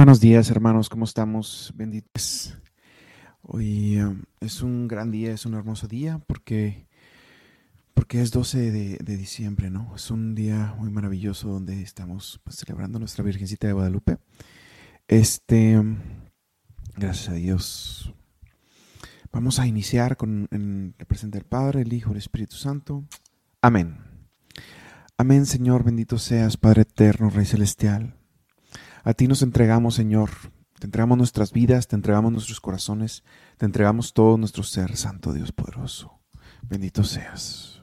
Buenos días, hermanos, ¿cómo estamos? Benditos. Hoy um, es un gran día, es un hermoso día porque, porque es 12 de, diciembre, ¿no? Es un día muy maravilloso donde estamos pues, celebrando nuestra Virgencita de Guadalupe. Este, um, gracias a Dios. Vamos a iniciar con el presente del Padre, el Hijo, el Espíritu Santo. Amén. Amén, Señor, bendito seas, Padre eterno, Rey celestial. A ti nos entregamos, Señor. Te entregamos nuestras vidas, te entregamos nuestros corazones, te entregamos todo nuestro ser, Santo Dios poderoso. Bendito seas.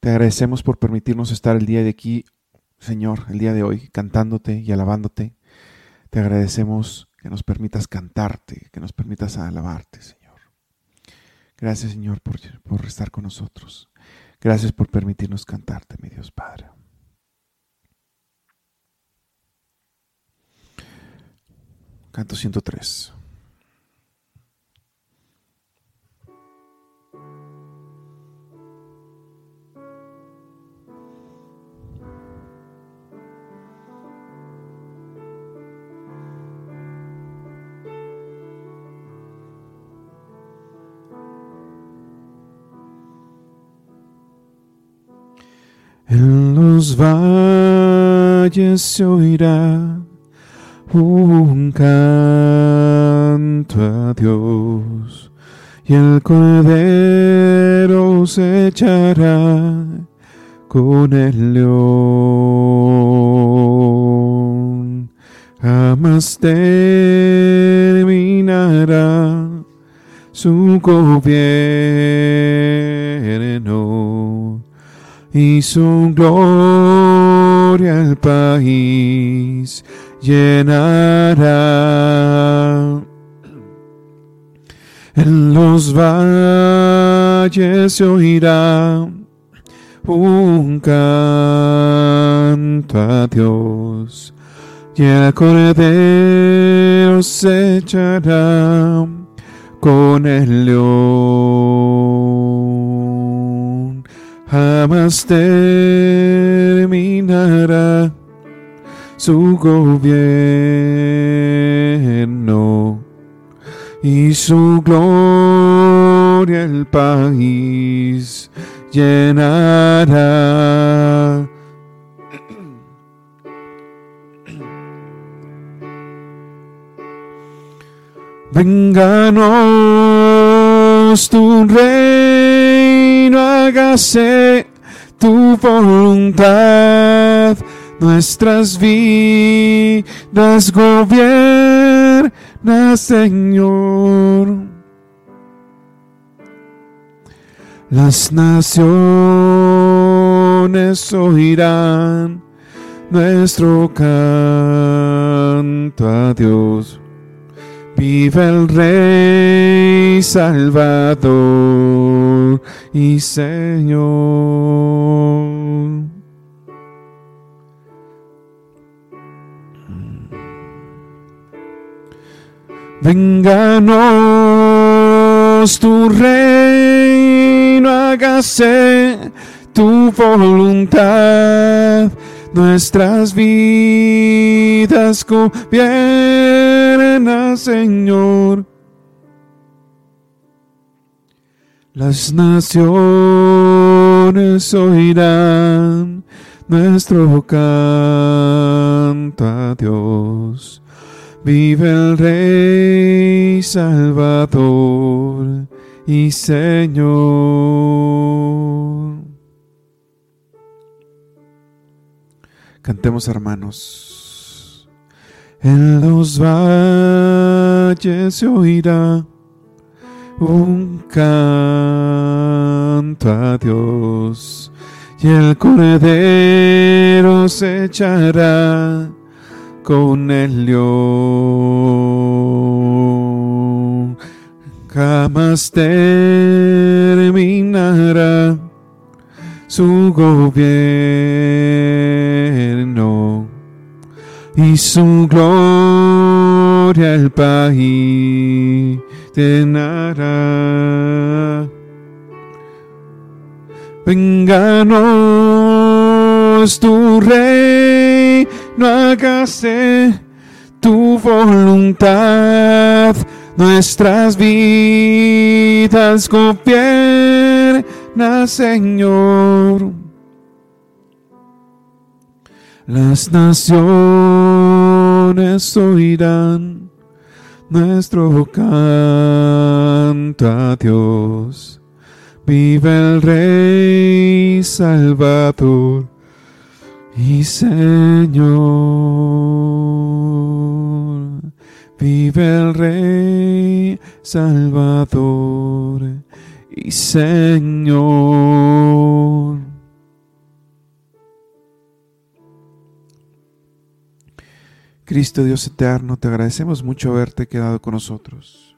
Te agradecemos por permitirnos estar el día de aquí, Señor, el día de hoy, cantándote y alabándote. Te agradecemos que nos permitas cantarte, que nos permitas alabarte, Señor. Gracias, Señor, por, estar con nosotros. Gracias por permitirnos cantarte, mi Dios Padre. Canto 103. En los valles se oirá un canto a Dios y el cordero se echará con el león. Jamás terminará su gobierno y su gloria al país llenará. En los valles se oirá un canto a Dios y el cordero se echará con el león. Jamás terminará su gobierno y su gloria el país llenará. Vénganos tu reino, hágase tu voluntad nuestras vidas gobierna, Señor. Las naciones oirán nuestro canto a Dios. Vive el Rey Salvador y Señor. Vénganos tu reino, hágase tu voluntad, nuestras vidas gobierna, Señor. Las naciones oirán nuestro canto a Dios Vive el Rey Salvador y Señor. Cantemos hermanos. En los valles se oirá un canto a Dios y el cordero se echará con el león. Jamás terminará su gobierno y su gloria el país llenará. Vénganos tu rey hágase tu voluntad nuestras vidas gobierna, Señor. Las naciones oirán nuestro canto a Dios. Vive el Rey Salvador y Señor. Vive el Rey Salvador y Señor. Cristo Dios eterno, te agradecemos mucho haberte quedado con nosotros.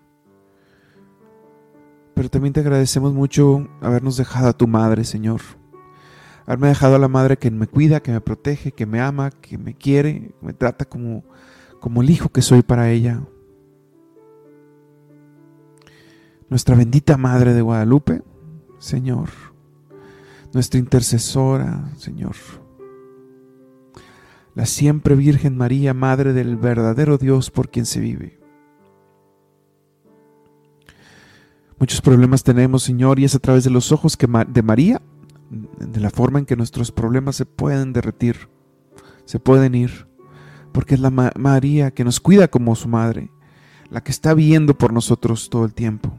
Pero también te agradecemos mucho habernos dejado a tu madre, Señor. Haberme dejado a la madre que me cuida, que me protege, que me ama, que me quiere, que me trata como como el hijo que soy para ella. Nuestra bendita Madre de Guadalupe, Señor, nuestra intercesora, Señor. La siempre Virgen María, Madre del verdadero Dios por quien se vive. Muchos problemas tenemos, Señor, y es a través de los ojos de María, de la forma en que nuestros problemas se pueden derretir, se pueden ir porque es la María que nos cuida como su madre, la que está viendo por nosotros todo el tiempo.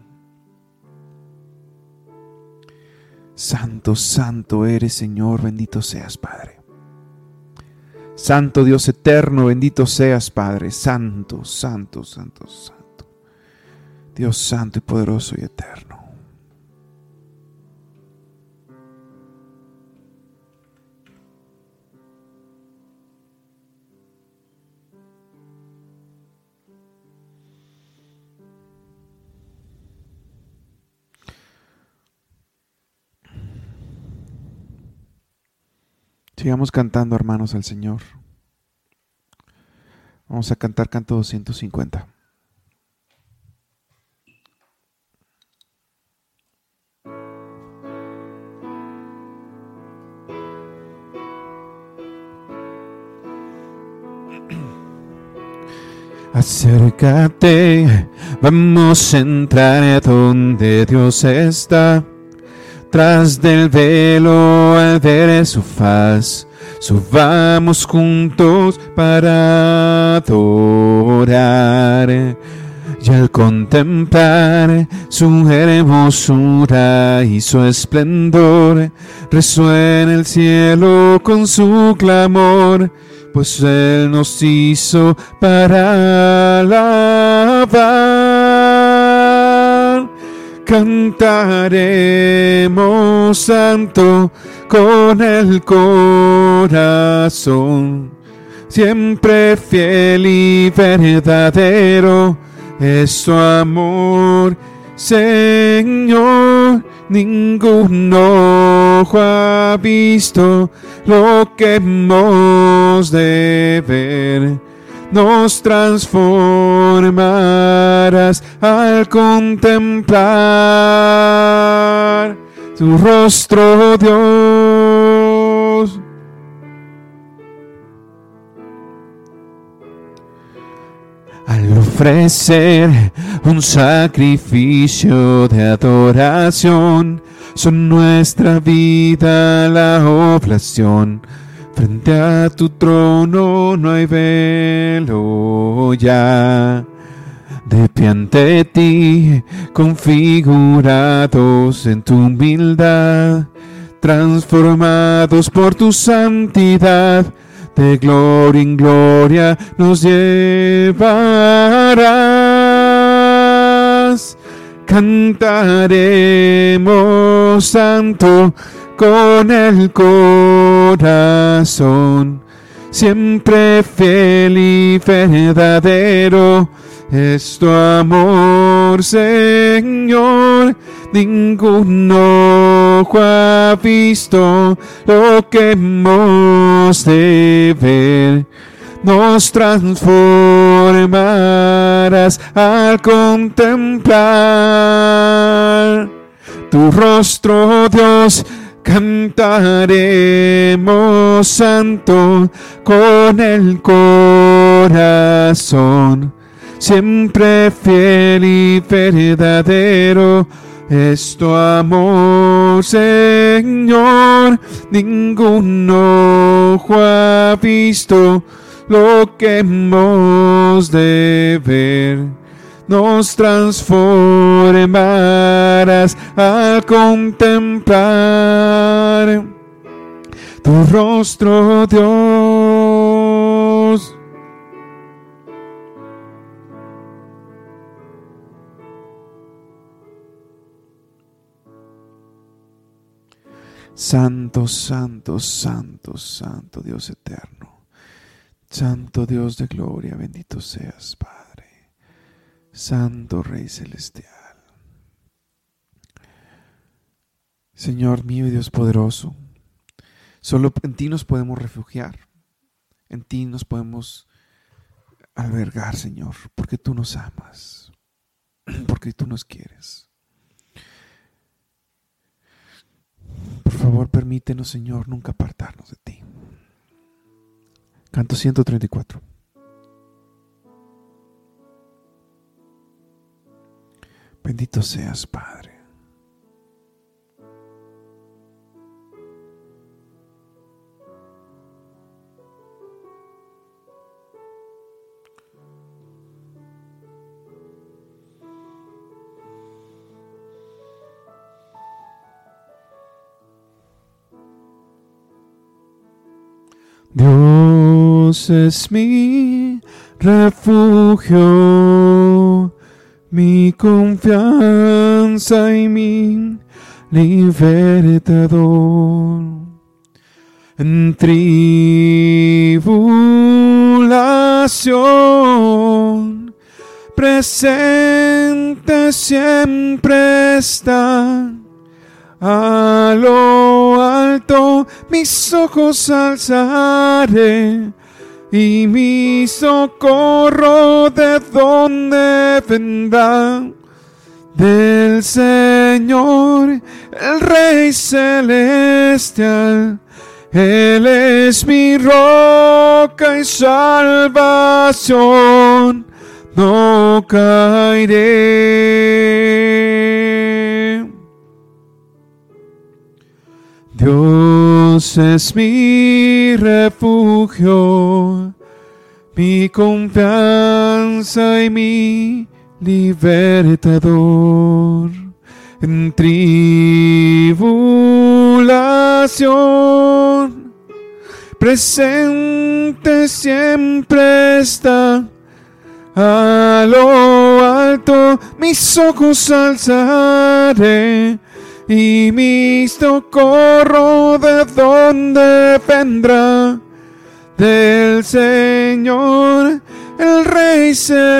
Santo, santo eres Señor, bendito seas Padre. Santo Dios eterno, bendito seas Padre. Santo, santo, santo, santo. Dios santo y poderoso y eterno. Sigamos cantando, hermanos, al Señor. Vamos a cantar canto 250. Acércate, vamos a entrar donde Dios está tras del velo al ver su faz, subamos juntos para adorar. Y al contemplar su hermosura y su esplendor, resuena el cielo con su clamor, pues Él nos hizo para alabar cantaremos santo con el corazón, siempre fiel y verdadero es su amor, Señor. Ningún ojo ha visto lo que hemos de ver nos transformarás al contemplar tu rostro, Dios. Al ofrecer un sacrificio de adoración, son nuestra vida la oblación Frente a tu trono no hay velo ya. De pie ante ti, configurados en tu humildad, transformados por tu santidad, de gloria en gloria nos llevarás. Cantaremos santo con el corazón, siempre fiel y verdadero es tu amor, Señor. Ningún ojo ha visto lo que hemos de ver. Nos transformarás al contemplar tu rostro, Dios Cantaremos santo con el corazón siempre fiel y verdadero es tu amor, Señor. Ningún ojo ha visto lo que hemos de ver. Nos transformarás al contemplar tu rostro, Dios. Santo, santo, santo, santo Dios eterno. Santo Dios de gloria, bendito seas, Padre. Santo Rey Celestial. Señor mío y Dios poderoso, solo en ti nos podemos refugiar. En ti nos podemos albergar, Señor, porque tú nos amas, porque tú nos quieres. Por favor, permítenos, Señor, nunca apartarnos de ti. Canto 134. Bendito seas, Padre. Dios es mi refugio, mi confianza y mi libertador. En tribulación, presente siempre está a lo alto mis ojos alzaré y mi socorro de donde vendrá del Señor, el Rey celestial. Él es mi roca y salvación, no caeré. Dios es mi refugio, mi confianza y mi libertador. En tribulación, presente siempre está. A lo alto mis ojos alzaré y mi socorro de dónde vendrá del Señor, el Rey celestial.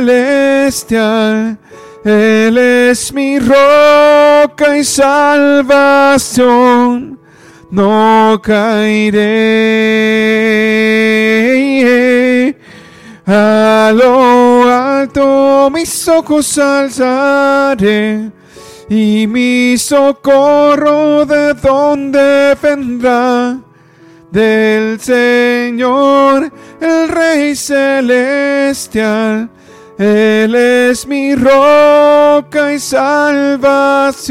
Él es mi roca y salvación, no caeré. A lo alto mis ojos alzaré y mi socorro de dónde vendrá del Señor, el Rey celestial. Él es mi roca y salvación,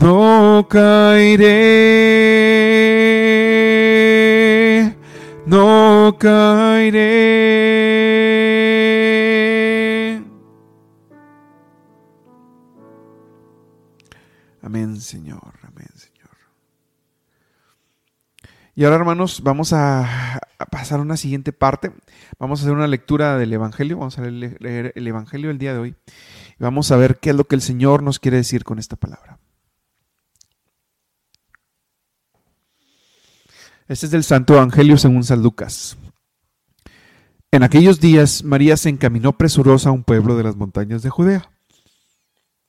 no caeré, no caeré. Señor, amén, Señor. Y ahora, hermanos, vamos a, pasar a una siguiente parte. Vamos a hacer una lectura del Evangelio. Vamos a leer el Evangelio del día de hoy. Y vamos a ver qué es lo que el Señor nos quiere decir con esta palabra. Este es del Santo Evangelio según San Lucas. En aquellos días, María se encaminó presurosa a un pueblo de las montañas de Judea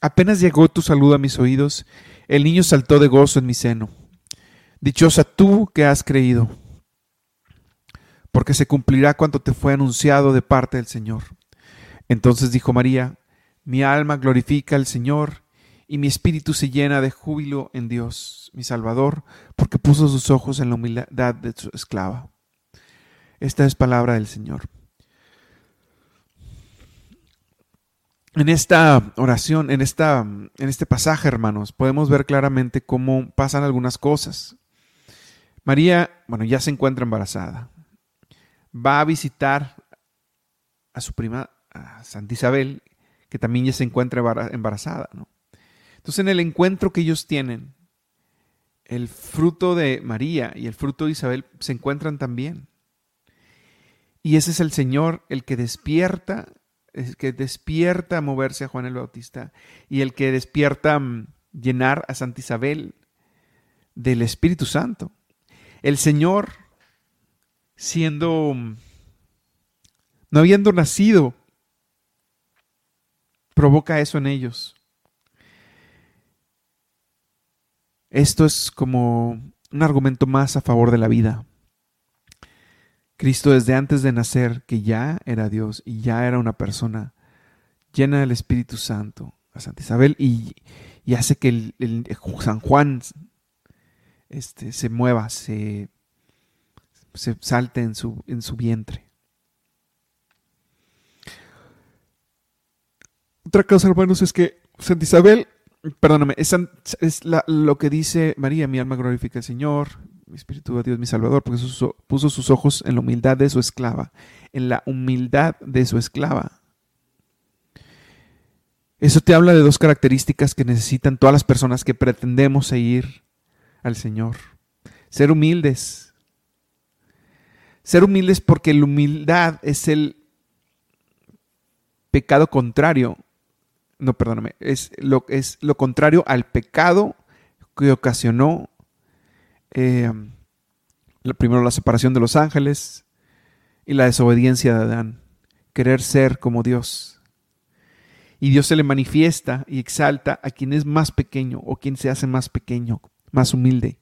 Apenas llegó tu saludo a mis oídos, el niño saltó de gozo en mi seno. Dichosa tú que has creído, porque se cumplirá cuanto te fue anunciado de parte del Señor. Entonces dijo María, mi alma glorifica al Señor, y mi espíritu se llena de júbilo en Dios, mi Salvador, porque puso sus ojos en la humildad de su esclava. Esta es palabra del Señor. En esta oración, en, esta, en este pasaje, hermanos, podemos ver claramente cómo pasan algunas cosas. María, bueno, ya se encuentra embarazada. Va a visitar a su prima, a Santa Isabel, que también ya se encuentra embarazada. ¿no? Entonces, en el encuentro que ellos tienen, el fruto de María y el fruto de Isabel se encuentran también. Y ese es el Señor el que despierta, el que despierta a moverse a Juan el Bautista y el que despierta a llenar a Santa Isabel del Espíritu Santo. El Señor, siendo, no habiendo nacido, provoca eso en ellos. Esto es como un argumento más a favor de la vida. Cristo desde antes de nacer, que ya era Dios y ya era una persona llena del Espíritu Santo, a Santa Isabel, y, hace que el San Juan este, se mueva, se, se salte en su, en su vientre. Otra cosa, hermanos, es que Santa Isabel, perdóname, es, es lo que dice María, mi alma glorifica al Señor, mi espíritu a Dios, mi Salvador, porque puso sus ojos en la humildad de su esclava, en la humildad de su esclava. Eso te habla de dos características que necesitan todas las personas que pretendemos seguir al Señor. Ser humildes. Ser humildes porque la humildad es el pecado contrario. No, perdóname. Es lo, es lo contrario al pecado que ocasionó eh, primero la separación de los ángeles y la desobediencia de Adán. Querer ser como Dios. Y Dios se le manifiesta y exalta a quien es más pequeño o quien se hace más pequeño más humilde.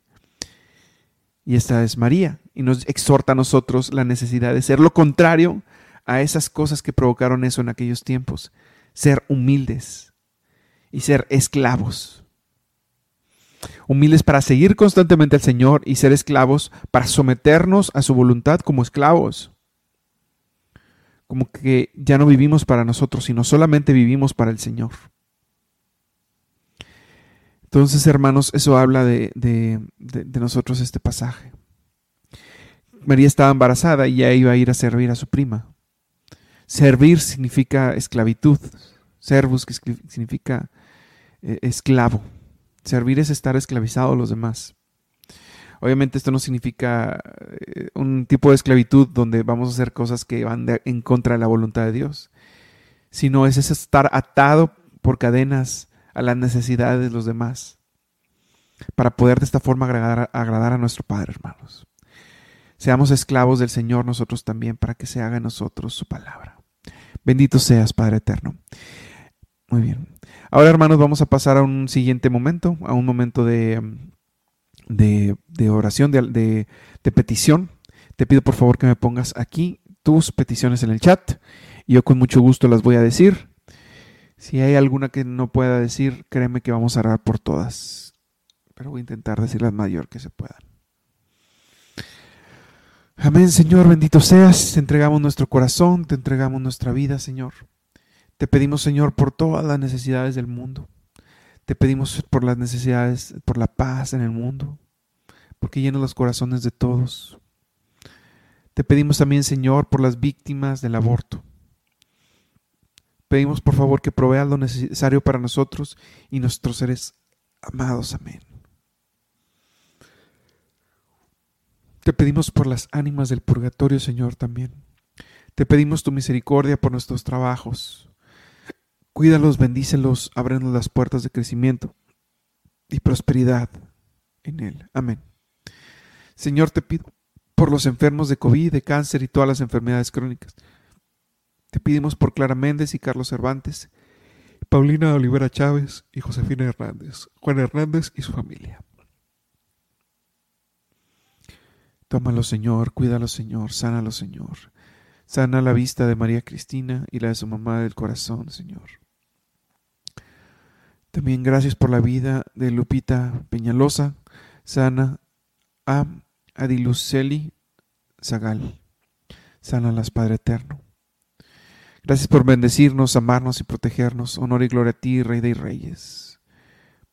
Y esta es María. Y nos exhorta a nosotros la necesidad de ser lo contrario a esas cosas que provocaron eso en aquellos tiempos. Ser humildes y ser esclavos. Humildes para seguir constantemente al Señor y ser esclavos para someternos a su voluntad como esclavos. Como que ya no vivimos para nosotros, sino solamente vivimos para el Señor. Entonces, hermanos, eso habla de, nosotros este pasaje. María estaba embarazada y ya iba a ir a servir a su prima. Servir significa esclavitud. Servus significa eh, esclavo. Servir es estar esclavizado a los demás. Obviamente esto no significa eh, un tipo de esclavitud donde vamos a hacer cosas que van en contra de la voluntad de Dios, sino es estar atado por cadenas a las necesidades de los demás, para poder de esta forma agradar, agradar a nuestro Padre, hermanos. Seamos esclavos del Señor nosotros también, para que se haga en nosotros su palabra. Bendito seas, Padre eterno. Muy bien. Ahora, hermanos, vamos a pasar a un siguiente momento, a un momento de, de, oración, de, de, petición. Te pido por favor que me pongas aquí tus peticiones en el chat. Yo con mucho gusto las voy a decir. Si hay alguna que no pueda decir, créeme que vamos a orar por todas. Pero voy a intentar decir las mayor que se puedan. Amén, Señor, bendito seas. Te entregamos nuestro corazón, te entregamos nuestra vida, Señor. Te pedimos, Señor, por todas las necesidades del mundo. Te pedimos por las necesidades, por la paz en el mundo, porque llenas los corazones de todos. Te pedimos también, Señor, por las víctimas del aborto. Pedimos por favor que proveas lo necesario para nosotros y nuestros seres amados. Amén. Te pedimos por las ánimas del purgatorio, Señor, también. Te pedimos tu misericordia por nuestros trabajos. Cuídalos, bendícelos, ábrenos las puertas de crecimiento y prosperidad en Él. Amén. Señor, te pido por los enfermos de COVID, de cáncer y todas las enfermedades crónicas Te pedimos por Clara Méndez y Carlos Cervantes, Paulina Olivera Chávez y Josefina Hernández, Juan Hernández y su familia. Tómalo, Señor, cuídalo, Señor, sánalo, Señor. Sana la vista de María Cristina y la de su mamá del corazón, Señor. También gracias por la vida de Lupita Peñalosa, sana a Adiluceli Zagal. las Padre Eterno. Gracias por bendecirnos, amarnos y protegernos. Honor y gloria a ti, Rey de Reyes.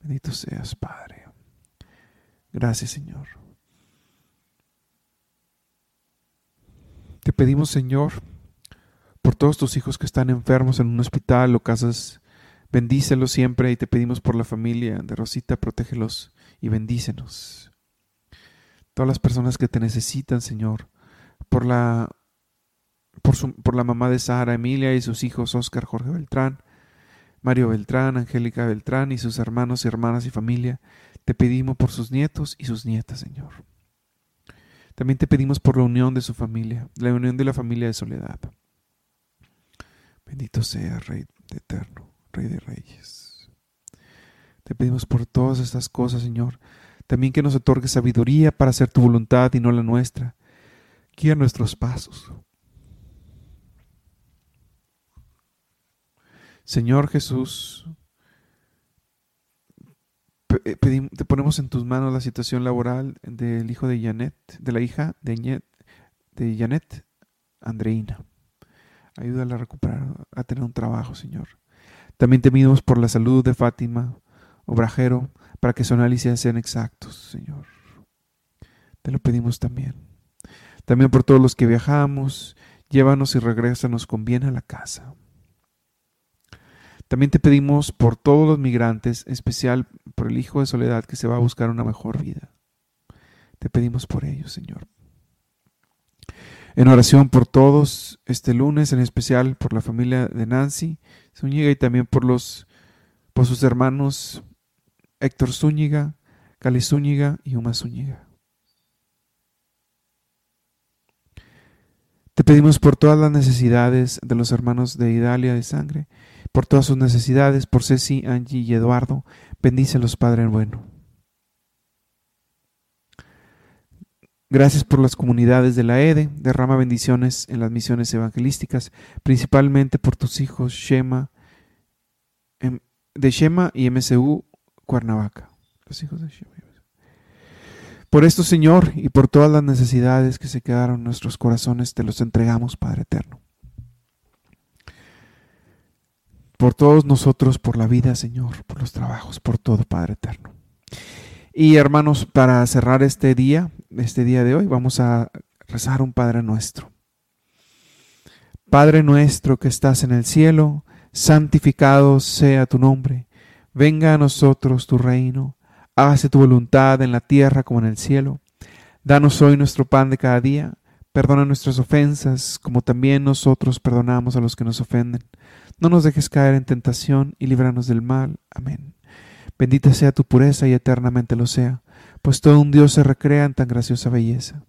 Bendito seas, Padre. Gracias, Señor. Te pedimos, Señor, por todos tus hijos que están enfermos en un hospital o casas, bendícelos siempre y te pedimos por la familia de Rosita, protégelos y bendícenos. Todas las personas que te necesitan, Señor, por la, por, por la mamá de Sara, Emilia y sus hijos, Oscar, Jorge Beltrán, Mario Beltrán, Angélica Beltrán y sus hermanos y hermanas y familia, te pedimos por sus nietos y sus nietas, Señor. También te pedimos por la unión de su familia, la unión de la familia de Soledad. Bendito sea, Rey eterno, Rey de Reyes. Te pedimos por todas estas cosas, Señor. También que nos otorgue sabiduría para hacer tu voluntad y no la nuestra. Guía nuestros pasos. Señor Jesús, eh, te ponemos en tus manos la situación laboral del hijo de Janet, de la hija de, de Janet, Andreina. Ayúdala a recuperar, a tener un trabajo, Señor. También te pedimos por la salud de Fátima, obrajero, para que sus análisis sean exactos, Señor. Te lo pedimos también. También por todos los que viajamos, llévanos y regrésanos con bien a la casa. También te pedimos por todos los migrantes, en especial por el hijo de Soledad que se va a buscar una mejor vida. Te pedimos por ellos, Señor. En oración por todos este lunes, en especial por la familia de Nancy Zúñiga y también por los por sus hermanos Héctor Zúñiga, Cali Zúñiga y Uma Zúñiga. Te pedimos por todas las necesidades de los hermanos de Idalia de sangre por todas sus necesidades, por Ceci, Angie y Eduardo. Bendícelos, Padre bueno. Gracias por las comunidades de la EDE. Derrama bendiciones en las misiones evangelísticas, principalmente por tus hijos Shema, em, de Shema y MSU Cuernavaca. Los hijos de Shema. Por esto, Señor, y por todas las necesidades que se quedaron en nuestros corazones, te los entregamos, Padre eterno. por todos nosotros, por la vida, Señor, por los trabajos, por todo, Padre eterno. Y hermanos, para cerrar este día, este día de hoy, vamos a rezar un Padre nuestro. Padre nuestro que estás en el cielo, santificado sea tu nombre. Venga a nosotros tu reino. Hágase tu voluntad en la tierra como en el cielo. Danos hoy nuestro pan de cada día. Perdona nuestras ofensas, como también nosotros perdonamos a los que nos ofenden no nos dejes caer en tentación y líbranos del mal. Amén. Bendita sea tu pureza y eternamente lo sea, pues todo un Dios se recrea en tan graciosa belleza.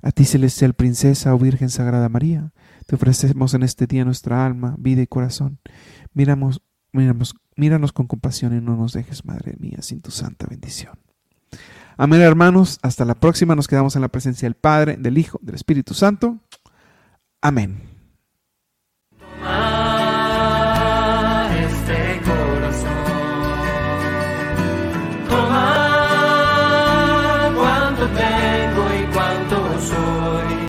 A ti, celestial princesa o oh Virgen Sagrada María, te ofrecemos en este día nuestra alma, vida y corazón. Miramos, miramos, míranos con compasión y no nos dejes, Madre mía, sin tu santa bendición. Amén, hermanos. Hasta la próxima. Nos quedamos en la presencia del Padre, del Hijo, del Espíritu Santo. Amén.